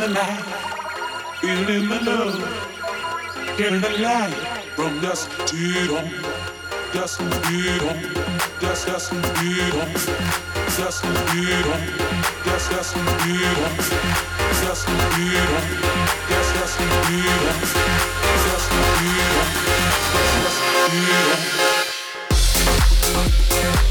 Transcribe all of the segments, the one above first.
the night, feeling the love, getting the light from dusk to dawn, dusk to dawn, dusk dusk to dawn, dusk to dawn, dusk dusk to dawn, dusk to dawn, dusk dusk to dawn, dusk to dawn, dusk dusk to dawn.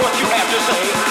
what you have to say.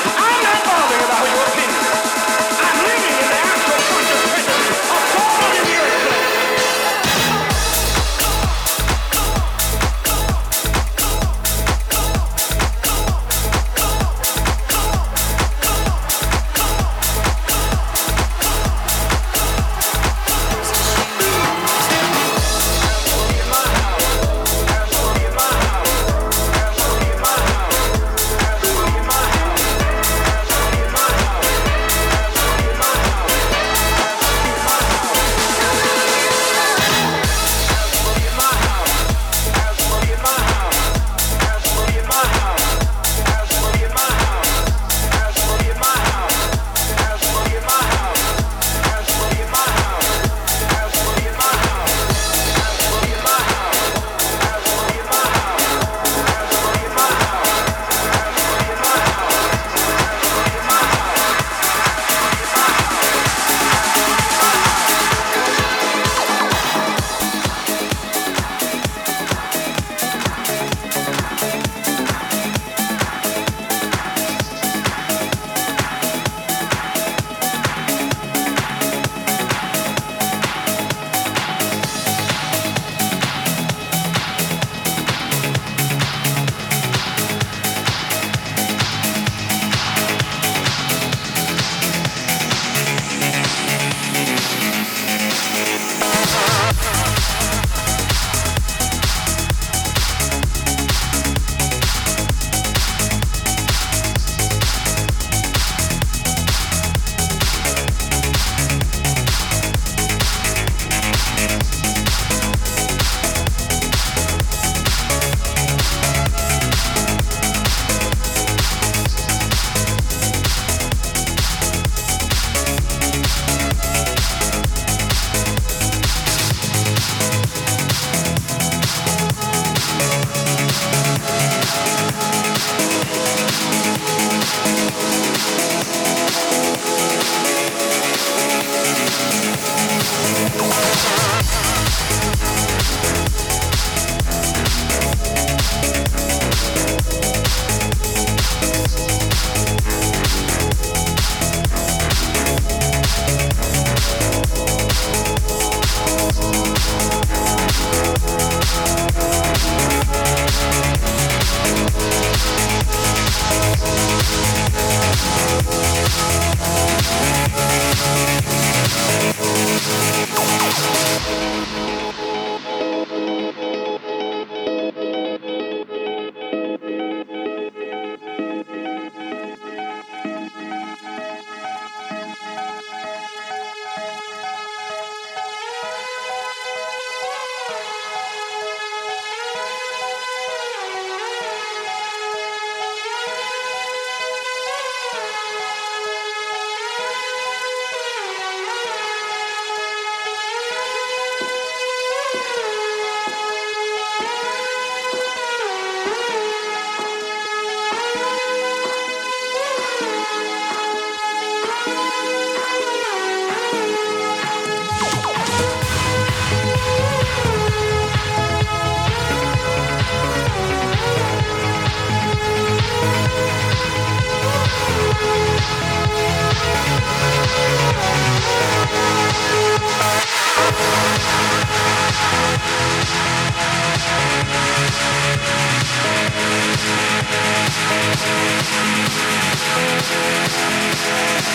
Thank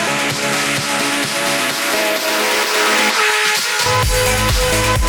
you.